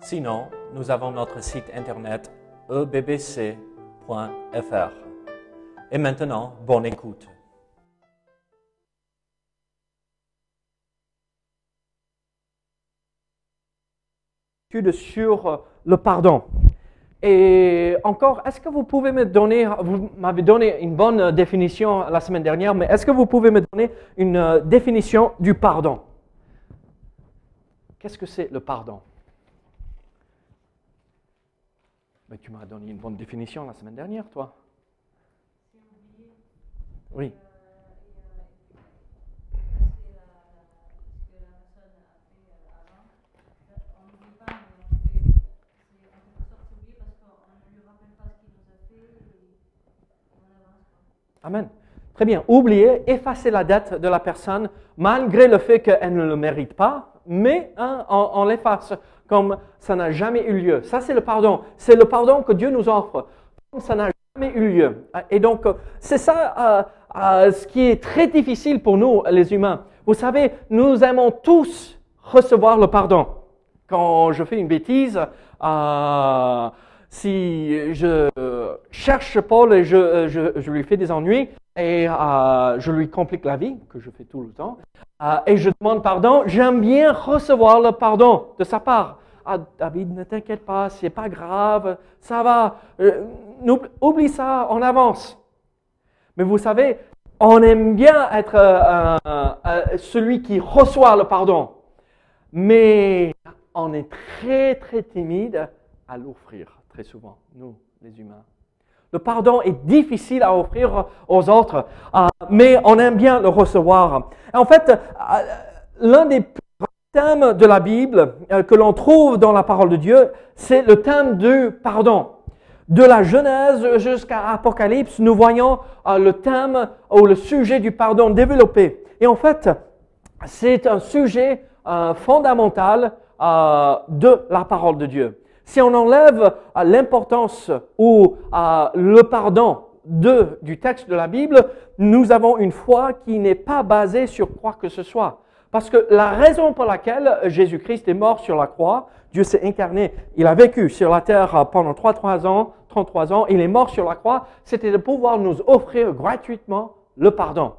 Sinon, nous avons notre site internet ebbc.fr. Et maintenant, bonne écoute. sur le pardon. Et encore, est-ce que vous pouvez me donner, vous m'avez donné une bonne définition la semaine dernière, mais est-ce que vous pouvez me donner une définition du pardon? Qu'est-ce que c'est le pardon? Mais Tu m'as donné une bonne définition la semaine dernière, toi. Oui. Amen. Très bien. Oublier, effacer la dette de la personne malgré le fait qu'elle ne le mérite pas, mais hein, on, l'efface comme ça n'a jamais eu lieu. Ça, c'est le pardon. C'est le pardon que Dieu nous offre. Comme ça n'a jamais eu lieu. Et donc, c'est ça euh, euh, ce qui est très difficile pour nous, les humains. Vous savez, nous aimons tous recevoir le pardon. Quand je fais une bêtise, euh, si je cherche Paul et je, lui fais des ennuis et euh, je lui complique la vie, que je fais tout le temps, euh, et je demande pardon, j'aime bien recevoir le pardon de sa part. Ah, David, ne t'inquiète pas, c'est pas grave, ça va, euh, oublie ça, on avance. Mais vous savez, on aime bien être celui qui reçoit le pardon, mais on est très très timide à l'offrir très souvent, nous, les humains. Le pardon est difficile à offrir aux autres, euh, mais on aime bien le recevoir. En fait, euh, l'un des thèmes de la Bible euh, que l'on trouve dans la parole de Dieu, c'est le thème du pardon. De la Genèse jusqu'à Apocalypse, nous voyons le thème ou le sujet du pardon développé. Et en fait, c'est un sujet fondamental de la parole de Dieu. Si on enlève euh, l'importance ou euh, le pardon du texte de la Bible, nous avons une foi qui n'est pas basée sur quoi que ce soit. Parce que la raison pour laquelle Jésus-Christ est mort sur la croix, Dieu s'est incarné, il a vécu sur la terre euh, pendant 33 ans, 33 ans, il est mort sur la croix, c'était de pouvoir nous offrir gratuitement le pardon.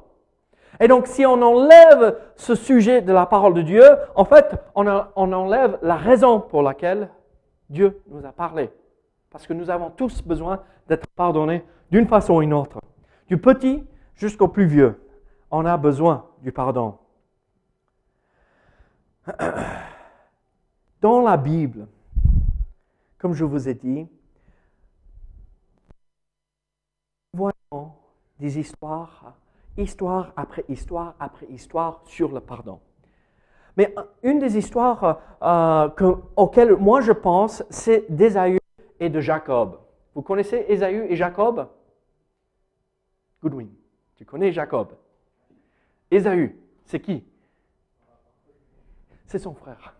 Et donc, si on enlève ce sujet de la parole de Dieu, en fait, on enlève la raison pour laquelle Dieu nous a parlé. Parce que nous avons tous besoin d'être pardonnés d'une façon ou d'une autre. Du petit jusqu'au plus vieux, on a besoin du pardon. Dans la Bible, comme je vous ai dit, voyons des histoires, histoire après histoire après histoire sur le pardon. Mais une des histoires euh, auxquelles moi je pense, c'est d'Ésaü et de Jacob. Vous connaissez Ésaü et Jacob? Goodwin, tu connais Jacob? Ésaü, c'est qui? C'est son frère.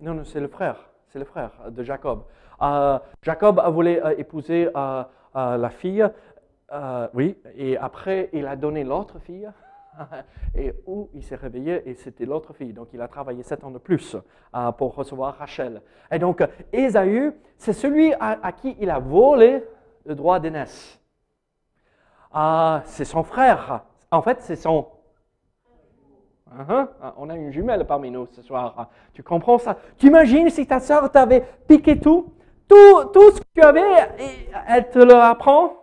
Non, non, c'est le frère. C'est le frère de Jacob. Euh, Jacob a voulu euh, épouser la fille, euh, oui, et après il a donné l'autre fille, et où il s'est réveillé et c'était l'autre fille. Donc il a travaillé sept ans de plus euh, pour recevoir Rachel. Et donc Ésaü, c'est celui à, qui il a volé le droit d'aînesse. Euh, c'est son frère. En fait, c'est son Uh-huh. On a une jumelle parmi nous ce soir. Tu comprends ça? Tu imagines si ta soeur t'avait piqué tout? Tout, ce que tu avais, elle te le apprend.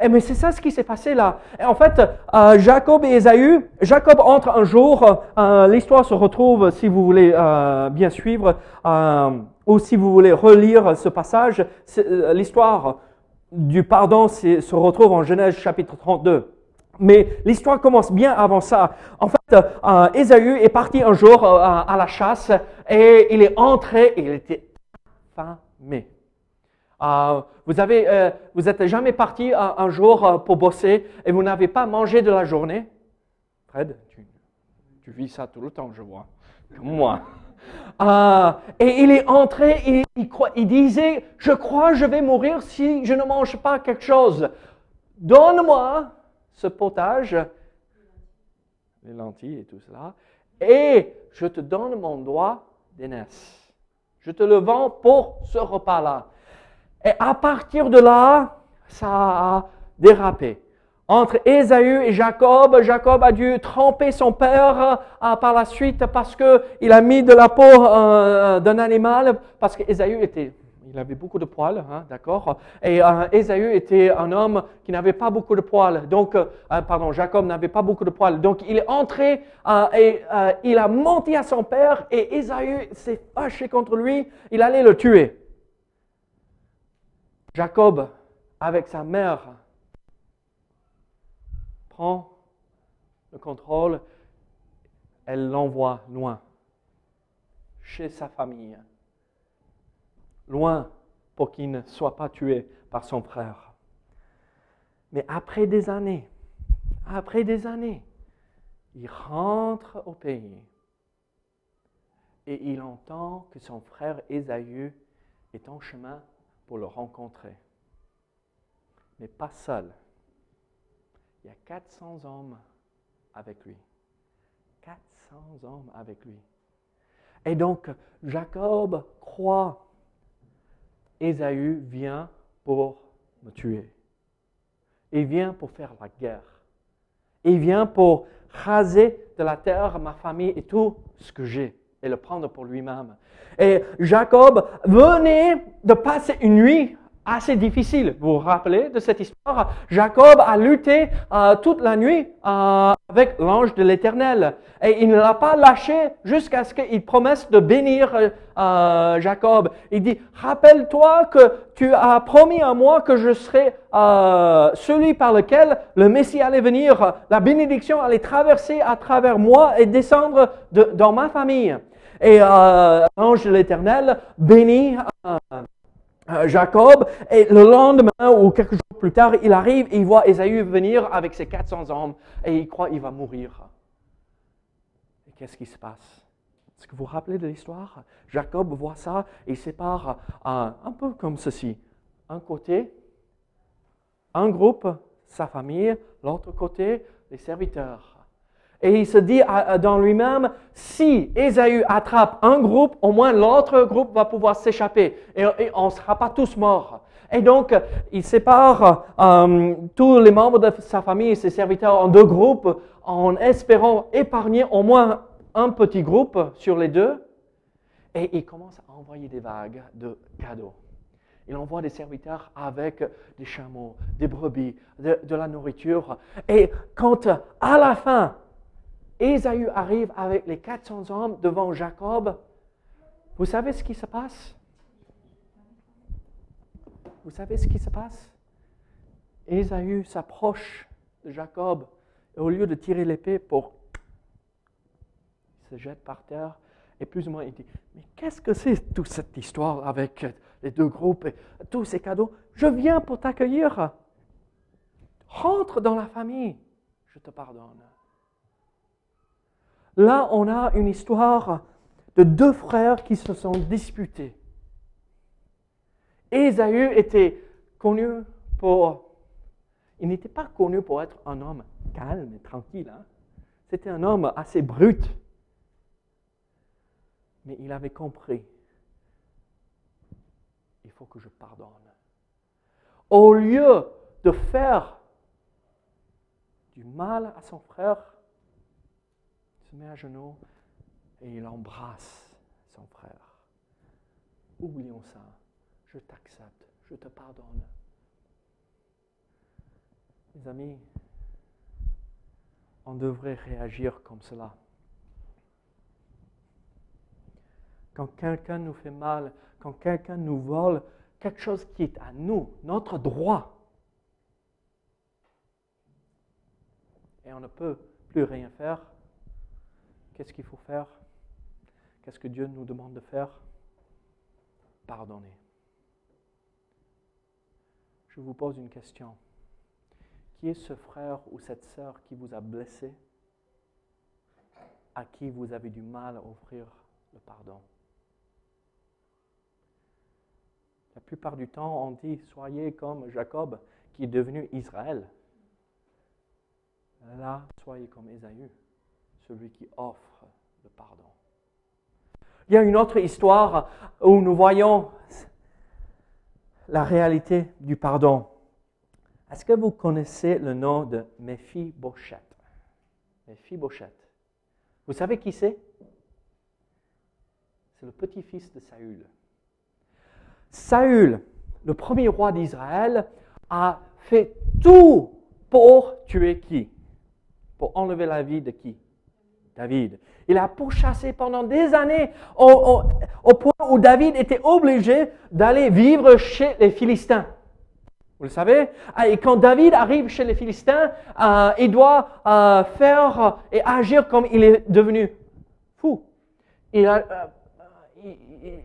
Et eh, mais c'est ça ce qui s'est passé là. En fait, euh, Jacob et Esaü, Jacob entre un jour, euh, l'histoire se retrouve, si vous voulez euh, bien suivre, ou si vous voulez relire ce passage, l'histoire du pardon se retrouve en Genèse chapitre 32. Mais l'histoire commence bien avant ça. En fait, euh, Ésaü est parti un jour à la chasse et il est entré et il était. Euh, vous avez, euh, vous êtes jamais parti un, un jour euh, pour bosser et vous n'avez pas mangé de la journée? Fred, tu, vis ça tout le temps, je vois, comme moi. Euh, et il est entré, il, il disait, je crois je vais mourir si je ne mange pas quelque chose. Donne-moi ce potage, les lentilles et tout cela, et je te donne mon doigt d'aînesse. Je te le vends pour ce repas-là. Et à partir de là, ça a dérapé. Entre Ésaü et Jacob, Jacob a dû tremper son père euh, par la suite parce qu'il a mis de la peau euh, d'un animal, parce qu'Ésaü était, il avait beaucoup de poils, hein, d'accord. Et euh, Ésaü était un homme qui n'avait pas beaucoup de poils, donc, euh, pardon, Jacob n'avait pas beaucoup de poils. Donc il est entré euh, et euh, il a menti à son père et Ésaü s'est fâché contre lui, il allait le tuer. Jacob, avec sa mère, prend le contrôle, elle l'envoie loin, chez sa famille, loin pour qu'il ne soit pas tué par son frère. Mais après des années, après des années, il rentre au pays et il entend que son frère Ésaü est en chemin pour le rencontrer. Mais pas seul. Il y a 400 hommes avec lui. 400 hommes avec lui. Et donc, Jacob croit, Ésaü vient pour me tuer. Il vient pour faire la guerre. Il vient pour raser de la terre ma famille et tout ce que j'ai et le prendre pour lui-même. Et Jacob venait de passer une nuit assez difficile. Vous vous rappelez de cette histoire? Jacob a lutté euh, toute la nuit euh, avec l'ange de l'Éternel. Et il ne l'a pas lâché jusqu'à ce qu'il promesse de bénir euh, Jacob. Il dit, rappelle-toi que tu as promis à moi que je serai euh, celui par lequel le Messie allait venir. La bénédiction allait traverser à travers moi et descendre de- dans ma famille. Et euh, l'ange de l'Éternel bénit euh, euh, Jacob, et le lendemain ou quelques jours plus tard, il arrive et il voit Ésaü venir avec ses 400 hommes et il croit qu'il va mourir. Et qu'est-ce qui se passe? Est-ce que vous vous rappelez de l'histoire? Jacob voit ça et il sépare euh, un peu comme ceci. Un côté, un groupe, sa famille, l'autre côté, les serviteurs. Et il se dit dans lui-même, si Ésaü attrape un groupe, au moins l'autre groupe va pouvoir s'échapper et, on ne sera pas tous morts. Et donc, il sépare euh, tous les membres de sa famille et ses serviteurs en deux groupes en espérant épargner au moins un petit groupe sur les deux. Et il commence à envoyer des vagues de cadeaux. Il envoie des serviteurs avec des chameaux, des brebis, de la nourriture. Et quand à la fin, Ésaü arrive avec les 400 hommes devant Jacob, vous savez ce qui se passe? Vous savez ce qui se passe? Ésaü s'approche de Jacob et au lieu de tirer l'épée pour... Il se jette par terre et plus ou moins il dit, mais qu'est-ce que c'est toute cette histoire avec les deux groupes et tous ces cadeaux? Je viens pour t'accueillir. Rentre dans la famille, je te pardonne. Là, on a une histoire de deux frères qui se sont disputés. Ésaü était connu pour... Il n'était pas connu pour être un homme calme et tranquille. hein. C'était un homme assez brut. Mais il avait compris. Il faut que je pardonne. Au lieu de faire du mal à son frère, met à genoux et il embrasse son frère. Oublions ça. Je t'accepte. Je te pardonne. Mes amis, on devrait réagir comme cela. Quand quelqu'un nous fait mal, quand quelqu'un nous vole quelque chose qui est à nous, notre droit, et on ne peut plus rien faire, qu'est-ce qu'il faut faire? Qu'est-ce que Dieu nous demande de faire? Pardonner. Je vous pose une question. Qui est ce frère ou cette sœur qui vous a blessé, à qui vous avez du mal à offrir le pardon? La plupart du temps, on dit, soyez comme Jacob qui est devenu Israël. Là, soyez comme Ésaü, celui qui offre le pardon. Il y a une autre histoire où nous voyons la réalité du pardon. Est-ce que vous connaissez le nom de Méphi-Bochette Méphi-Bochette. Vous savez qui c'est? C'est le petit-fils de Saül. Saül, le premier roi d'Israël, a fait tout pour tuer qui? Pour enlever la vie de qui? David. Il a pourchassé pendant des années au, point où David était obligé d'aller vivre chez les Philistins. Vous le savez? Ah, Et quand David arrive chez les Philistins, euh, il doit euh, faire et agir comme il est devenu fou. Euh,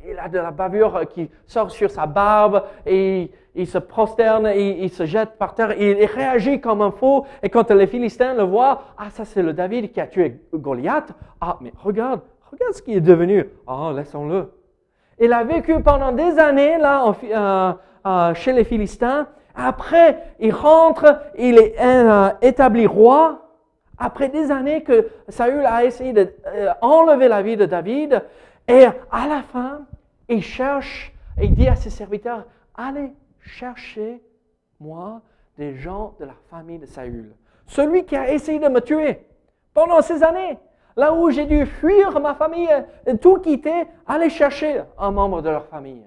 il, a de la bavure qui sort sur sa barbe et il, se prosterne et il se jette par terre. Il réagit comme un fou. Et quand les Philistins le voient, ah, ça c'est le David qui a tué Goliath. Ah, mais regarde, regarde ce qu'il est devenu. Ah, laissons-le. Il a vécu pendant des années là euh, euh, chez les Philistins. Après, il rentre, il est euh, établi roi. Après des années que Saül a essayé d'enlever la vie de David, et à la fin, il cherche, il dit à ses serviteurs, allez chercher moi des gens de la famille de Saül. Celui qui a essayé de me tuer pendant ces années. Là où j'ai dû fuir ma famille, et tout quitter, aller chercher un membre de leur famille.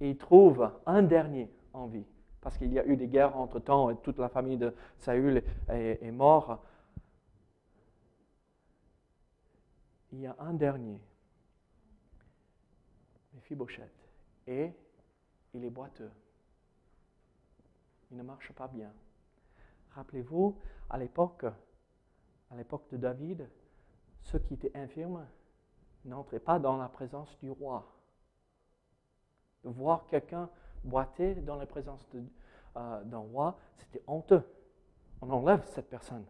Il trouve un dernier en vie, parce qu'il y a eu des guerres entre-temps et toute la famille de Saül est morte. Il y a un dernier, Mephibosheth, et il est boiteux. Il ne marche pas bien. Rappelez-vous, à l'époque, de David, ceux qui étaient infirmes n'entraient pas dans la présence du roi. Voir quelqu'un boiter dans la présence euh, d'un roi, c'était honteux. On enlève cette personne.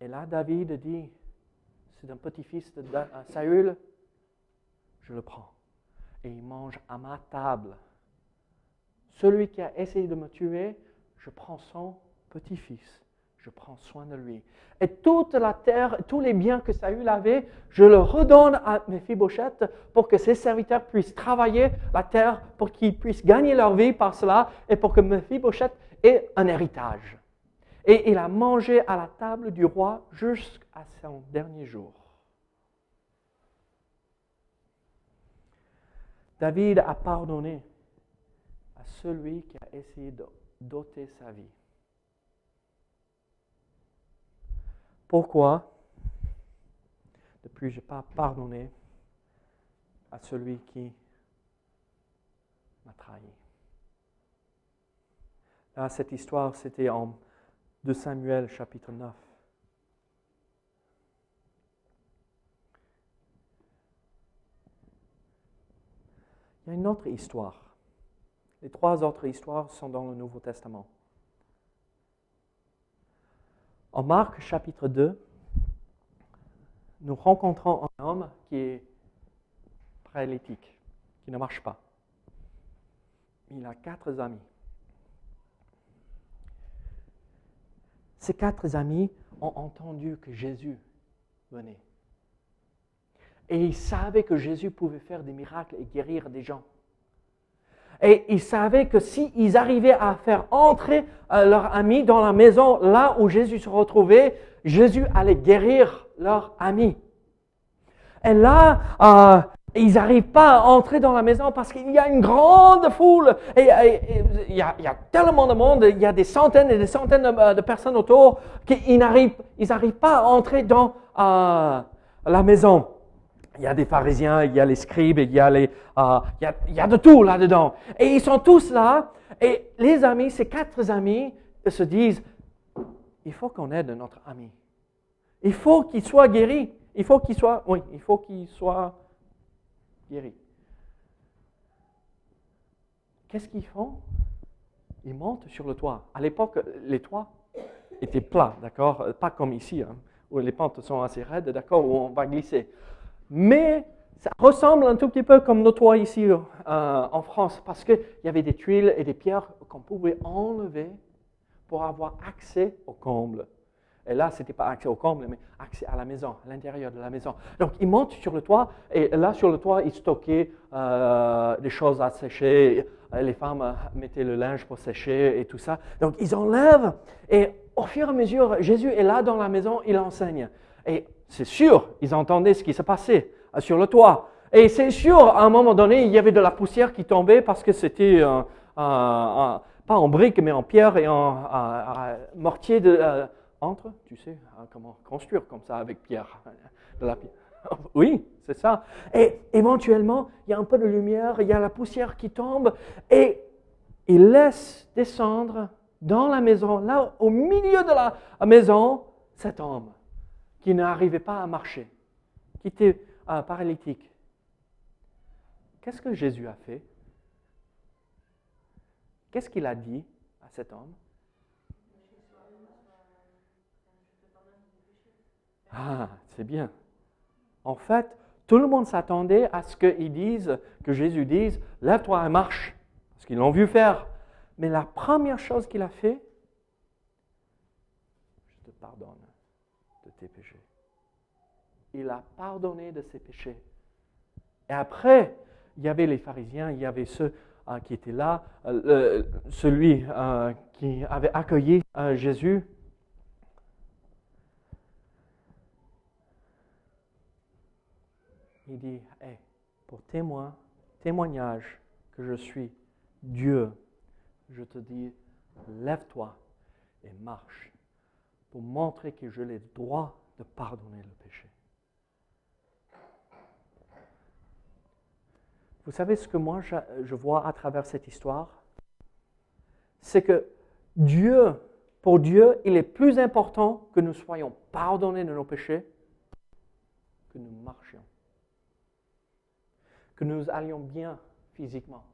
Et là, David dit, c'est un petit-fils de Saül, je le prends. Et il mange à ma table. Celui qui a essayé de me tuer, je prends son petit-fils. Je prends soin de lui. Et toute la terre, tous les biens que Saül avait, je le redonne à Mephibosheth pour que ses serviteurs puissent travailler la terre, pour qu'ils puissent gagner leur vie par cela et pour que Mephibosheth ait un héritage. Et il a mangé à la table du roi jusqu'à son dernier jour. David a pardonné à celui qui a essayé de doter sa vie. Pourquoi ne puis-je pas pardonner à celui qui m'a trahi? Là, cette histoire, c'était en de Samuel chapitre 9. Il y a une autre histoire. Les trois autres histoires sont dans le Nouveau Testament. En Marc chapitre 2, nous rencontrons un homme qui est paralytique, qui ne marche pas. Il a quatre amis. Ces quatre amis ont entendu que Jésus venait. Et ils savaient que Jésus pouvait faire des miracles et guérir des gens. Et ils savaient que s'ils arrivaient à faire entrer euh, leurs amis dans la maison là où Jésus se retrouvait, Jésus allait guérir leurs amis. Et là, euh, ils n'arrivent pas à entrer dans la maison parce qu'il y a une grande foule. Et, il, y a, tellement de monde, il y a des centaines et des centaines de, personnes autour qu'ils n'arrivent, ils n'arrivent pas à entrer dans euh, la maison. Il y a des pharisiens, il y a les scribes, il y a, euh, y a, de tout là-dedans. Et ils sont tous là. Et les amis, ces quatre amis, se disent, il faut qu'on aide notre ami. Il faut qu'il soit guéri. Il faut qu'il soit, oui, il faut qu'il soit Qu'est-ce qu'ils font? Ils montent sur le toit. À l'époque, les toits étaient plats, d'accord? Pas comme ici, hein, où les pentes sont assez raides, d'accord, où on va glisser. Mais ça ressemble un tout petit peu comme nos toits ici euh, en France, parce qu'il y avait des tuiles et des pierres qu'on pouvait enlever pour avoir accès au comble. Et là, ce n'était pas accès au comble, mais accès à la maison, à l'intérieur de la maison. Donc, ils montent sur le toit, et là, sur le toit, ils stockaient euh, des choses à sécher. Les femmes euh, mettaient le linge pour sécher et tout ça. Donc, ils enlèvent, et au fur et à mesure, Jésus est là dans la maison, il enseigne. Et c'est sûr, ils entendaient ce qui se passait euh, sur le toit. Et c'est sûr, à un moment donné, il y avait de la poussière qui tombait parce que c'était pas en briques, mais en pierre et en mortier de entre, tu sais, hein, comment construire comme ça avec pierre. De la pierre. Oui, c'est ça. Et éventuellement, il y a un peu de lumière, il y a la poussière qui tombe, et il laisse descendre dans la maison, là, au milieu de la maison, cet homme qui n'arrivait pas à marcher, qui était euh, paralytique. Qu'est-ce que Jésus a fait? Qu'est-ce qu'il a dit à cet homme? Ah, c'est bien. En fait, tout le monde s'attendait à ce qu'ils disent, que Jésus dise, lève-toi et marche, parce qu'ils l'ont vu faire. Mais la première chose qu'il a fait, je te pardonne de tes péchés. Il a pardonné de ses péchés. Et après, il y avait les pharisiens, il y avait ceux euh, qui étaient là, euh, celui euh, qui avait accueilli Jésus, il dit, pour témoin, témoignage que je suis Dieu, je te dis, lève-toi et marche pour montrer que j'ai le droit de pardonner le péché. Vous savez ce que moi je, je vois à travers cette histoire? C'est que Dieu, pour Dieu, il est plus important que nous soyons pardonnés de nos péchés que nous marchions que nous allions bien physiquement.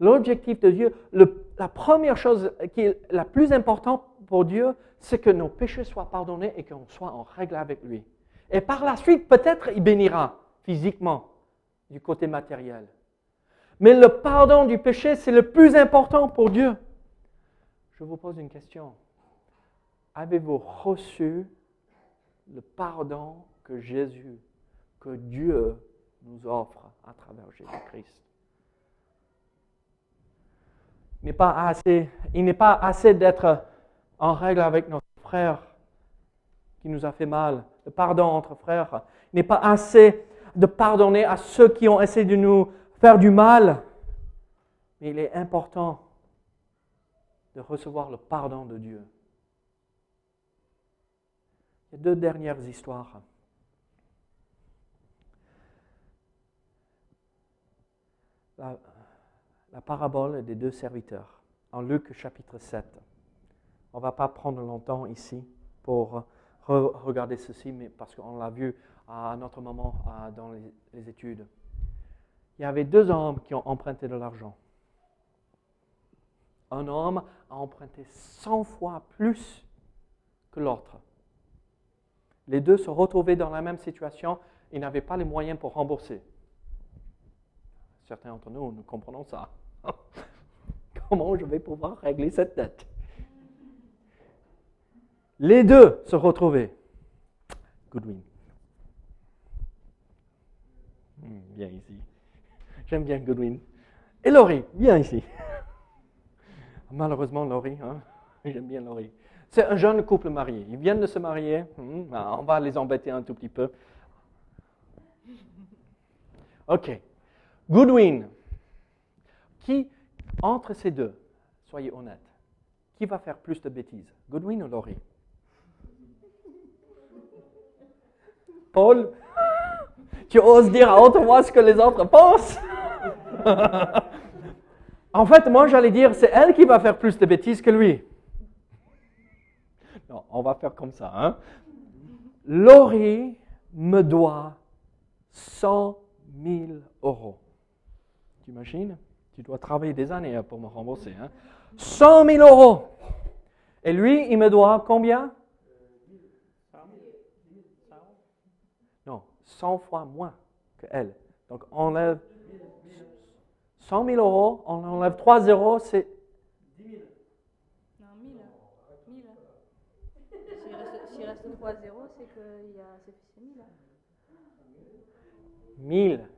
L'objectif de Dieu, la première chose qui est la plus importante pour Dieu, c'est que nos péchés soient pardonnés et qu'on soit en règle avec lui. Et par la suite, peut-être il bénira physiquement du côté matériel. Mais le pardon du péché, c'est le plus important pour Dieu. Je vous pose une question. Avez-vous reçu le pardon que Jésus que Dieu nous offre à travers Jésus-Christ. Il n'est pas assez, d'être en règle avec notre frère qui nous a fait mal, le pardon entre frères. Il n'est pas assez de pardonner à ceux qui ont essayé de nous faire du mal. Mais il est important de recevoir le pardon de Dieu. A deux dernières histoires. La, parabole des deux serviteurs en Luc chapitre 7. On ne va pas prendre longtemps ici pour regarder ceci, mais parce qu'on l'a vu à un autre moment dans les, les études. Il y avait deux hommes qui ont emprunté de l'argent. Un homme a emprunté 100 fois plus que l'autre. Les deux se retrouvaient dans la même situation et n'avaient pas les moyens pour rembourser. Certains d'entre nous, nous comprenons ça. Comment je vais pouvoir régler cette dette Les deux se retrouvaient. Goodwin. Hmm, viens ici. J'aime bien Goodwin. Et Laurie, viens ici. Malheureusement, Laurie, hein? j'aime bien Laurie. C'est un jeune couple marié. Ils viennent de se marier. Hmm, ah, on va les embêter un tout petit peu. OK. Goodwin, qui, entre ces deux, soyez honnêtes, qui va faire plus de bêtises, Goodwin ou Laurie? Paul, tu oses dire à haute voix ce que les autres pensent? En fait, moi, j'allais dire, c'est elle qui va faire plus de bêtises que lui. Non, on va faire comme ça. Hein? Laurie me doit 100 000 euros. Tu imagines Tu dois travailler des années hein, pour me rembourser. Hein? 100 000 euros. Et lui, il me doit combien? Non, 100 fois moins que elle. Donc, on enlève 100 000 euros, on enlève 3 zéros, c'est Non, 1000. 1000. S'il reste, s'il reste 3 zéros, c'est que a, c'est c'est 1000. 1000.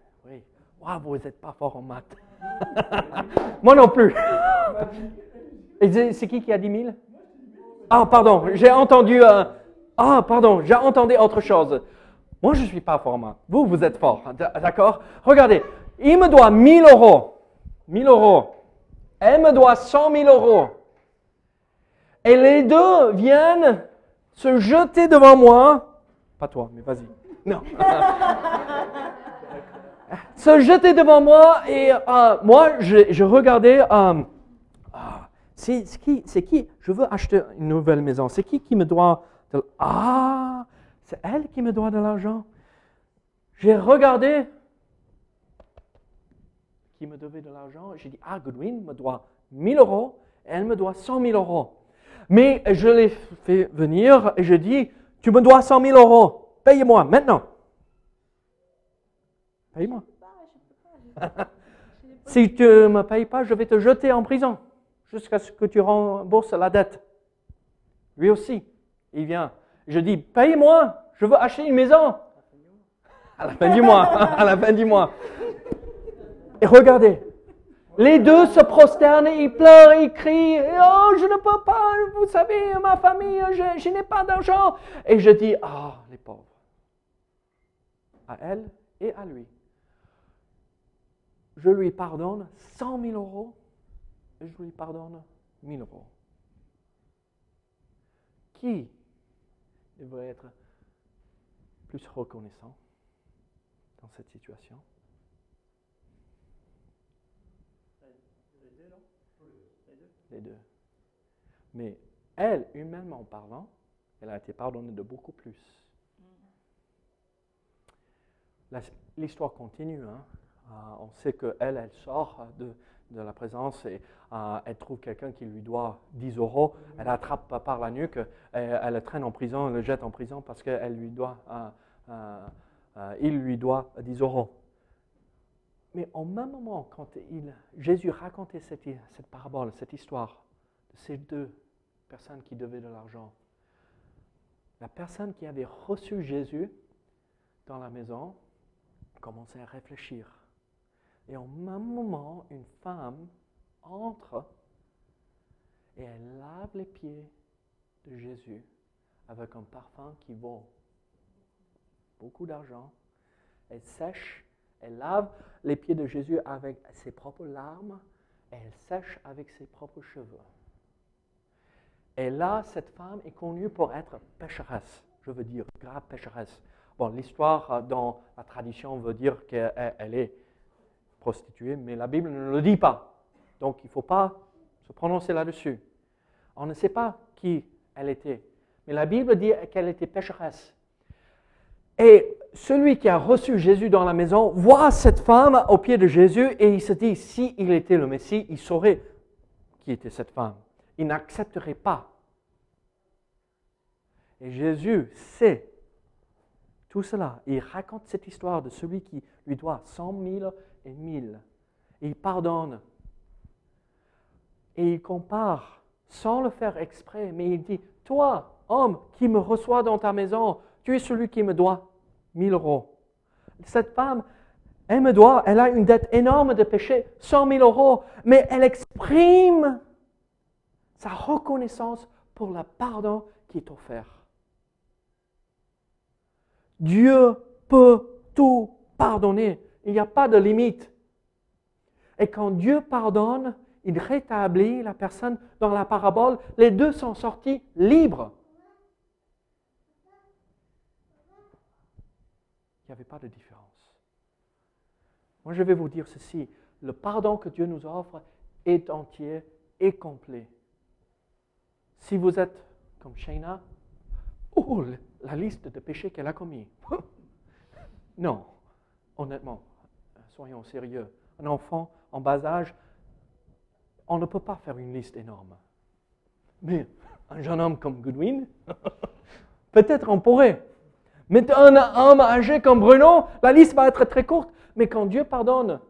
Waouh, vous n'êtes pas fort en maths. Moi non plus. C'est qui qui a dit 1000 Ah, pardon, j'ai entendu. euh, Ah, pardon, j'ai entendu autre chose. Moi, je ne suis pas fort en maths. Vous, vous êtes fort. D'accord? Regardez, il me doit 1000 euros. 1000 euros. Elle me doit 100 000 euros. Et les deux viennent se jeter devant moi. Pas toi, mais vas-y. Non. se jeter devant moi et euh, moi, je, je regardais. euh, ah, c'est qui, qui? Je veux acheter une nouvelle maison. C'est qui qui me doit de Ah, c'est elle qui me doit de l'argent. J'ai regardé qui me devait de l'argent. J'ai dit, ah, Goodwin me doit 1000 euros, elle me doit 100 000 euros. Mais je l'ai fait venir et je dis, tu me dois 100 000 euros, paye-moi maintenant. Paye-moi. si tu ne me payes pas, je vais te jeter en prison jusqu'à ce que tu rembourses la dette. Lui aussi, il vient. Je dis, paye-moi, je veux acheter une maison. À la fin du mois, à la fin du mois. Et regardez, les deux se prosternent, ils pleurent, ils crient, oh, je ne peux pas, vous savez, ma famille, je, je n'ai pas d'argent. Et je dis, ah, les pauvres. À elle et à lui. Je lui pardonne 100 000 euros et je lui pardonne 1000 euros. Qui devrait être plus reconnaissant dans cette situation? Les deux. Mais elle, humainement parlant, elle a été pardonnée de beaucoup plus. La- L'histoire continue. hein. Euh, on sait qu'elle, elle sort de, la présence et euh, elle trouve quelqu'un qui lui doit 10 euros. Elle attrape par la nuque, et elle le traîne en prison, elle le jette en prison parce qu'elle lui doit, euh, euh, euh, il lui doit 10 euros. Mais au même moment, quand Jésus racontait cette parabole, cette histoire de ces deux personnes qui devaient de l'argent, la personne qui avait reçu Jésus dans la maison commençait à réfléchir. Et au même moment, une femme entre et elle lave les pieds de Jésus avec un parfum qui vaut beaucoup d'argent. Elle sèche, elle lave les pieds de Jésus avec ses propres larmes et elle sèche avec ses propres cheveux. Et là, cette femme est connue pour être pécheresse, je veux dire, grave pécheresse. Bon, l'histoire euh, dans la tradition veut dire qu'elle elle est prostituée, mais la Bible ne le dit pas. Donc, il ne faut pas se prononcer là-dessus. On ne sait pas qui elle était, mais la Bible dit qu'elle était pécheresse. Et celui qui a reçu Jésus dans la maison voit cette femme au pied de Jésus et il se dit, si il était le Messie, il saurait qui était cette femme. Il n'accepterait pas. Et Jésus sait tout cela. Il raconte cette histoire de celui qui lui doit cent mille et mille. Il pardonne. Et il compare, sans le faire exprès, mais il dit, toi, homme qui me reçois dans ta maison, tu es celui qui me doit mille euros. Cette femme, elle me doit, elle a une dette énorme de péché, cent mille euros, mais elle exprime sa reconnaissance pour le pardon qui est offert. Dieu peut tout pardonner. Il n'y a pas de limite. Et quand Dieu pardonne, il rétablit la personne dans la parabole. Les deux sont sortis libres. Il n'y avait pas de différence. Moi, je vais vous dire ceci. Le pardon que Dieu nous offre est entier et complet. Si vous êtes comme Shayna, oh, la liste de péchés qu'elle a commis. non, honnêtement, soyons sérieux. Un enfant en bas âge, on ne peut pas faire une liste énorme. Mais un jeune homme comme Goodwin, peut-être on pourrait. Mais un homme âgé comme Bruno, la liste va être très courte. Mais quand Dieu pardonne,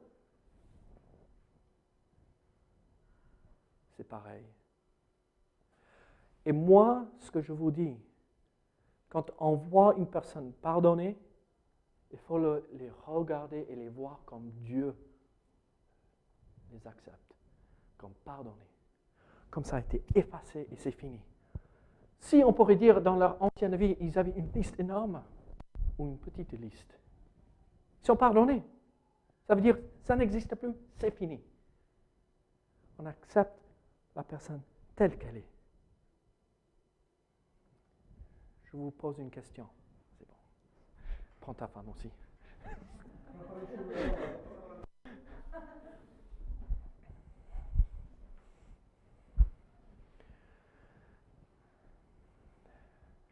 c'est pareil. Et moi, ce que je vous dis, quand on voit une personne pardonner, il faut les regarder et les voir comme Dieu les accepte, comme pardonner. Comme ça a été effacé et c'est fini. Si on pourrait dire dans leur ancienne vie, ils avaient une liste énorme ou une petite liste. Ils sont pardonnés. Ça veut dire, ça n'existe plus, c'est fini. On accepte la personne telle qu'elle est. Je vous pose une question. Prends ta femme aussi.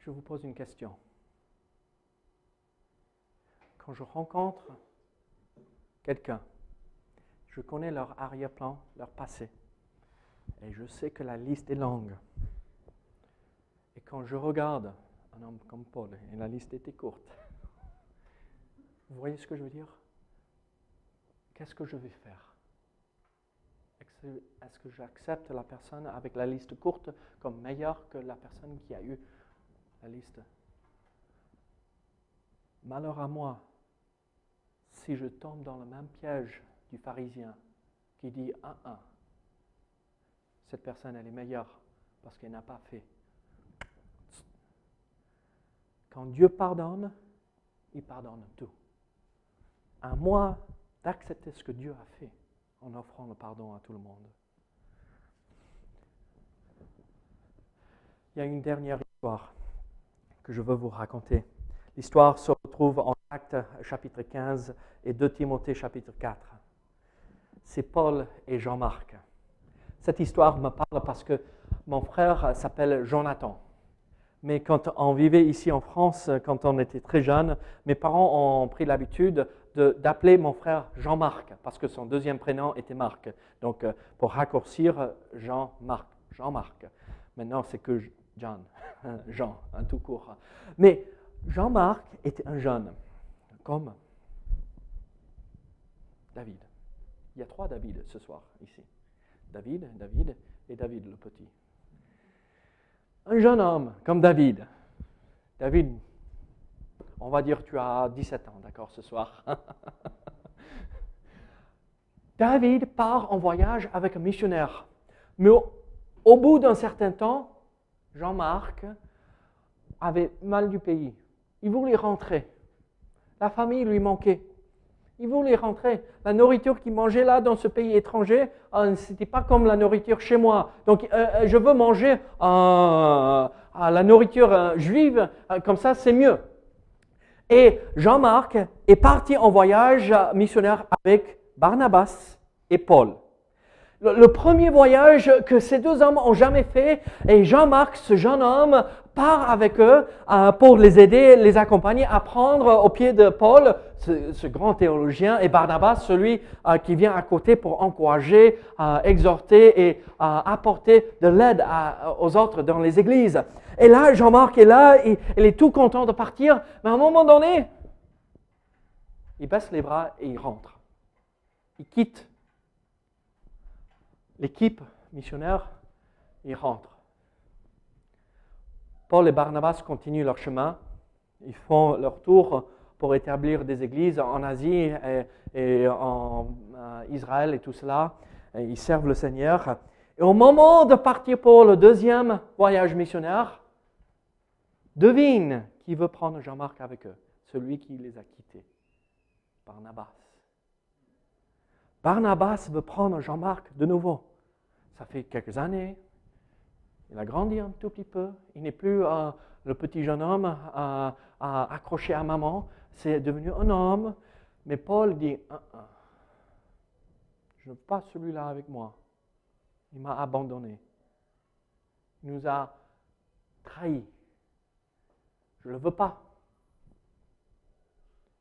Je vous pose une question. Quand je rencontre quelqu'un, je connais leur arrière-plan, leur passé, et je sais que la liste est longue. Et quand je regarde un homme comme Paul, et la liste était courte, vous voyez ce que je veux dire? Qu'est-ce que je vais faire? Est-ce que j'accepte la personne avec la liste courte comme meilleure que la personne qui a eu la liste? Malheur à moi si je tombe dans le même piège du pharisien qui dit un, un, cette personne, elle est meilleure parce qu'elle n'a pas fait. Quand Dieu pardonne, il pardonne tout. À moi d'accepter ce que Dieu a fait en offrant le pardon à tout le monde. Il y a une dernière histoire que je veux vous raconter. L'histoire se retrouve en Actes chapitre 15 et 2 Timothée chapitre 4. C'est Paul et Jean-Marc. Cette histoire me parle parce que mon frère s'appelle Jonathan. Mais quand on vivait ici en France, quand on était très jeune, mes parents ont pris l'habitude d'appeler mon frère Jean-Marc, parce que son deuxième prénom était Marc. Donc, euh, pour raccourcir, Jean-Marc. Jean-Marc. Maintenant, c'est que John, Jean, un tout court. Mais Jean-Marc était un jeune, comme David. Il y a trois David ce soir ici. David, David et David le petit. Un jeune homme comme David. David, on va dire tu as 17 ans, d'accord, ce soir. David part en voyage avec un missionnaire. Mais au, bout d'un certain temps, Jean-Marc avait mal du pays. Il voulait rentrer. La famille lui manquait. Il voulait rentrer. La nourriture qu'il mangeait là, dans ce pays étranger, euh, ce n'était pas comme la nourriture chez moi. Donc, euh, euh, je veux manger à la nourriture juive, comme ça, c'est mieux. Et Jean-Marc est parti en voyage missionnaire avec Barnabas et Paul. Le, premier voyage que ces deux hommes ont jamais fait, et Jean-Marc, ce jeune homme, part avec eux euh, pour les aider, les accompagner à prendre au pied de Paul, ce, grand théologien, et Barnabas, celui euh, qui vient à côté pour encourager, euh, exhorter et apporter de l'aide aux autres dans les églises. Et là, Jean-Marc est là, il, il est tout content de partir, mais à un moment donné, il baisse les bras et il rentre. Il quitte l'équipe missionnaire, ils rentrent. Paul et Barnabas continuent leur chemin. Ils font leur tour pour établir des églises en Asie et, en euh, Israël et tout cela. ils servent le Seigneur. Et au moment de partir pour le deuxième voyage missionnaire, devine qui veut prendre Jean-Marc avec eux, celui qui les a quittés, Barnabas. Barnabas veut prendre Jean-Marc de nouveau ça fait quelques années. Il a grandi un tout petit peu. Il n'est plus euh, le petit jeune homme euh, accroché à maman. C'est devenu un homme. Mais Paul dit, je ne veux pas celui-là avec moi. Il m'a abandonné. Il nous a trahis. Je ne le veux pas.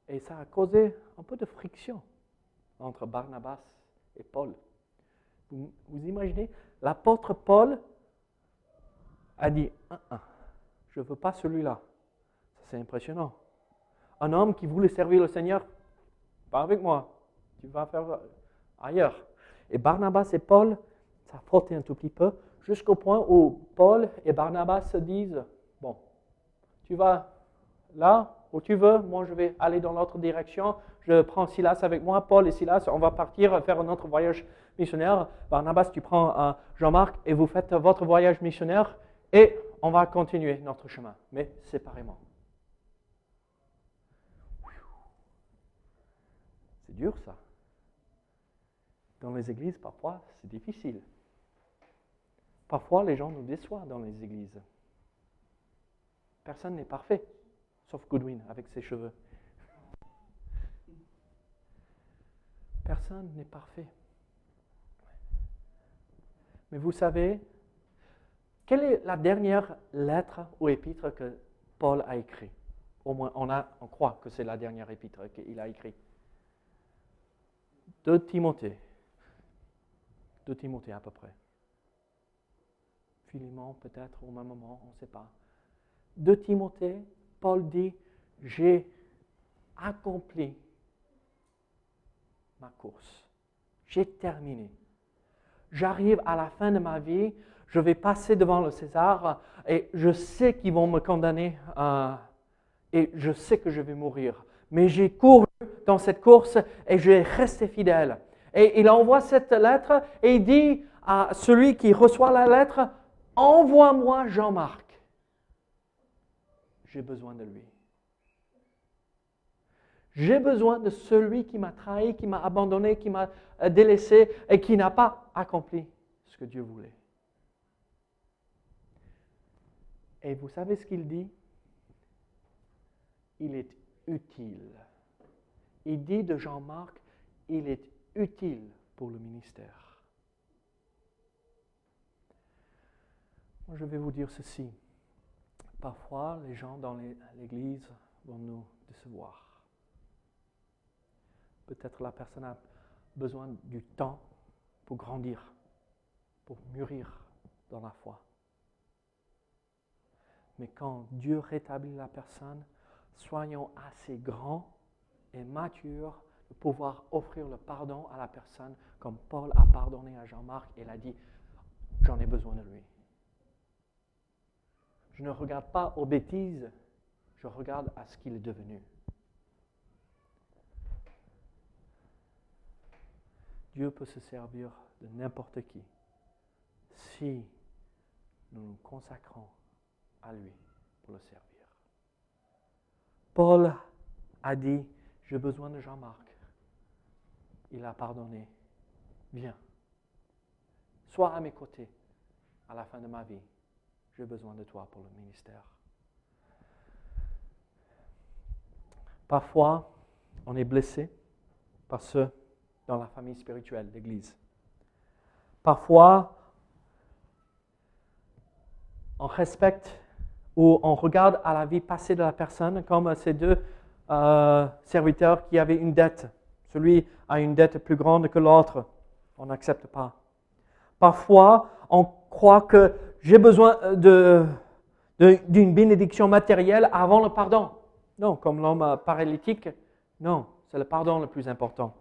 Et ça a causé un peu de friction entre Barnabas et Paul. Vous imaginez L'apôtre Paul a dit Ah, ah, Je ne veux pas celui-là. C'est impressionnant. Un homme qui voulait servir le Seigneur, pas avec moi. Tu vas faire ailleurs. Et Barnabas et Paul, ça a frotté un tout petit peu, jusqu'au point où Paul et Barnabas se disent Bon, tu vas là où tu veux, moi je vais aller dans l'autre direction, je prends Silas avec moi, Paul et Silas, on va partir faire un autre voyage missionnaire. Barnabas, tu prends euh, Jean-Marc et vous faites votre voyage missionnaire et on va continuer notre chemin, mais séparément. C'est dur ça. Dans les églises, parfois, c'est difficile. Parfois, les gens nous déçoivent dans les églises. Personne n'est parfait, sauf Goodwin avec ses cheveux. Personne n'est parfait. Mais vous savez, quelle est la dernière lettre ou épître que Paul a écrit Au moins, on, a, on croit que c'est la dernière épître qu'il a écrit. De Timothée. De Timothée à peu près. Philémon peut-être au même moment, on ne sait pas. De Timothée, Paul dit, j'ai accompli ma course. J'ai terminé. J'arrive à la fin de ma vie, je vais passer devant le César et je sais qu'ils vont me condamner euh, et je sais que je vais mourir. Mais j'ai couru dans cette course et je vais rester fidèle. Et il envoie cette lettre et il dit à celui qui reçoit la lettre, envoie-moi Jean-Marc. J'ai besoin de lui. J'ai besoin de celui qui m'a trahi, qui m'a abandonné, qui m'a euh, délaissé et qui n'a pas accompli ce que Dieu voulait. Et vous savez ce qu'il dit? Il est utile. Il dit de Jean-Marc, il est utile pour le ministère. Je vais vous dire ceci. Parfois, les gens dans l'Église vont nous décevoir. Peut-être la personne a besoin du temps pour grandir, pour mûrir dans la foi. Mais quand Dieu rétablit la personne, soyons assez grands et matures de pouvoir offrir le pardon à la personne comme Paul a pardonné à Jean-Marc et l'a dit, j'en ai besoin de lui. Je ne regarde pas aux bêtises, je regarde à ce qu'il est devenu. Dieu peut se servir de n'importe qui si nous nous consacrons lui pour le servir. Paul a dit, j'ai besoin de Jean-Marc. Il a pardonné. Viens. Sois à mes côtés à la fin de ma vie. J'ai besoin de toi pour le ministère. Parfois, on est blessé par ceux dans la famille spirituelle, l'Église. Parfois, on respecte ou on regarde à la vie passée de la personne comme ces deux euh, serviteurs qui avaient une dette. Celui a une dette plus grande que l'autre. On n'accepte pas. Parfois, on croit que j'ai besoin d'une de, bénédiction matérielle avant le pardon. Non, comme l'homme paralytique, non, c'est le pardon le plus important.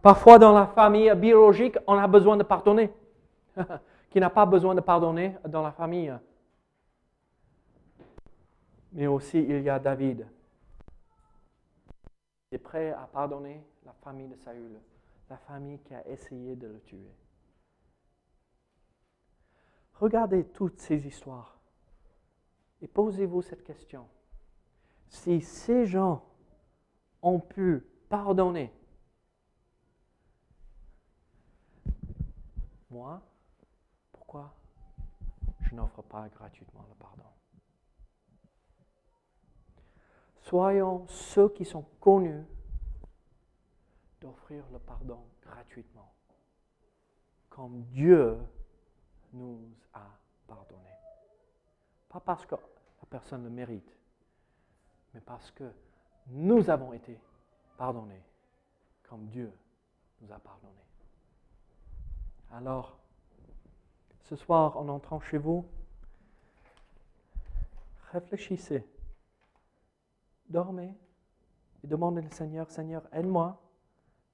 Parfois, dans la famille biologique, on a besoin de pardonner. Qui n'a pas besoin de pardonner dans la famille? Mais aussi, il y a David. Il est prêt à pardonner la famille de Saül, la famille qui a essayé de le tuer. Regardez toutes ces histoires et posez-vous cette question. Si ces gens ont pu pardonner Moi, pourquoi je n'offre pas gratuitement le pardon? Soyons ceux qui sont connus d'offrir le pardon gratuitement. comme Dieu nous a pardonné. Pas parce que la personne le mérite, mais parce que nous avons été pardonnés comme Dieu nous a pardonnés. Alors, ce soir, en entrant chez vous, réfléchissez, dormez et demandez au Seigneur, Seigneur, aide-moi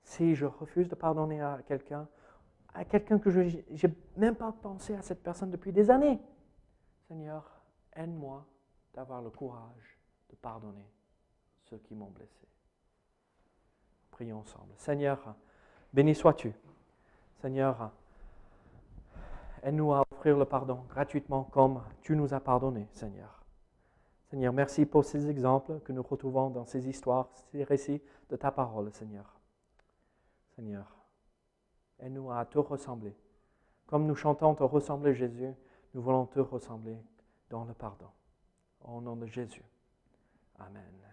si je refuse de pardonner à quelqu'un, à quelqu'un que je n'ai même pas pensé à cette personne depuis des années. Seigneur, aide-moi d'avoir le courage de pardonner ceux qui m'ont blessé. Prions ensemble. Seigneur, béni sois-tu. Seigneur, aide-nous à offrir le pardon gratuitement comme tu nous as pardonné, Seigneur. Seigneur, merci pour ces exemples que nous retrouvons dans ces histoires, ces récits de ta parole, Seigneur. Seigneur, aide-nous à te ressembler. Comme nous chantons te ressembler, Jésus, nous voulons te ressembler dans le pardon. Au nom de Jésus. Amen.